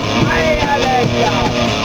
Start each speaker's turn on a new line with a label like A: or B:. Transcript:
A: Hey, Alexa!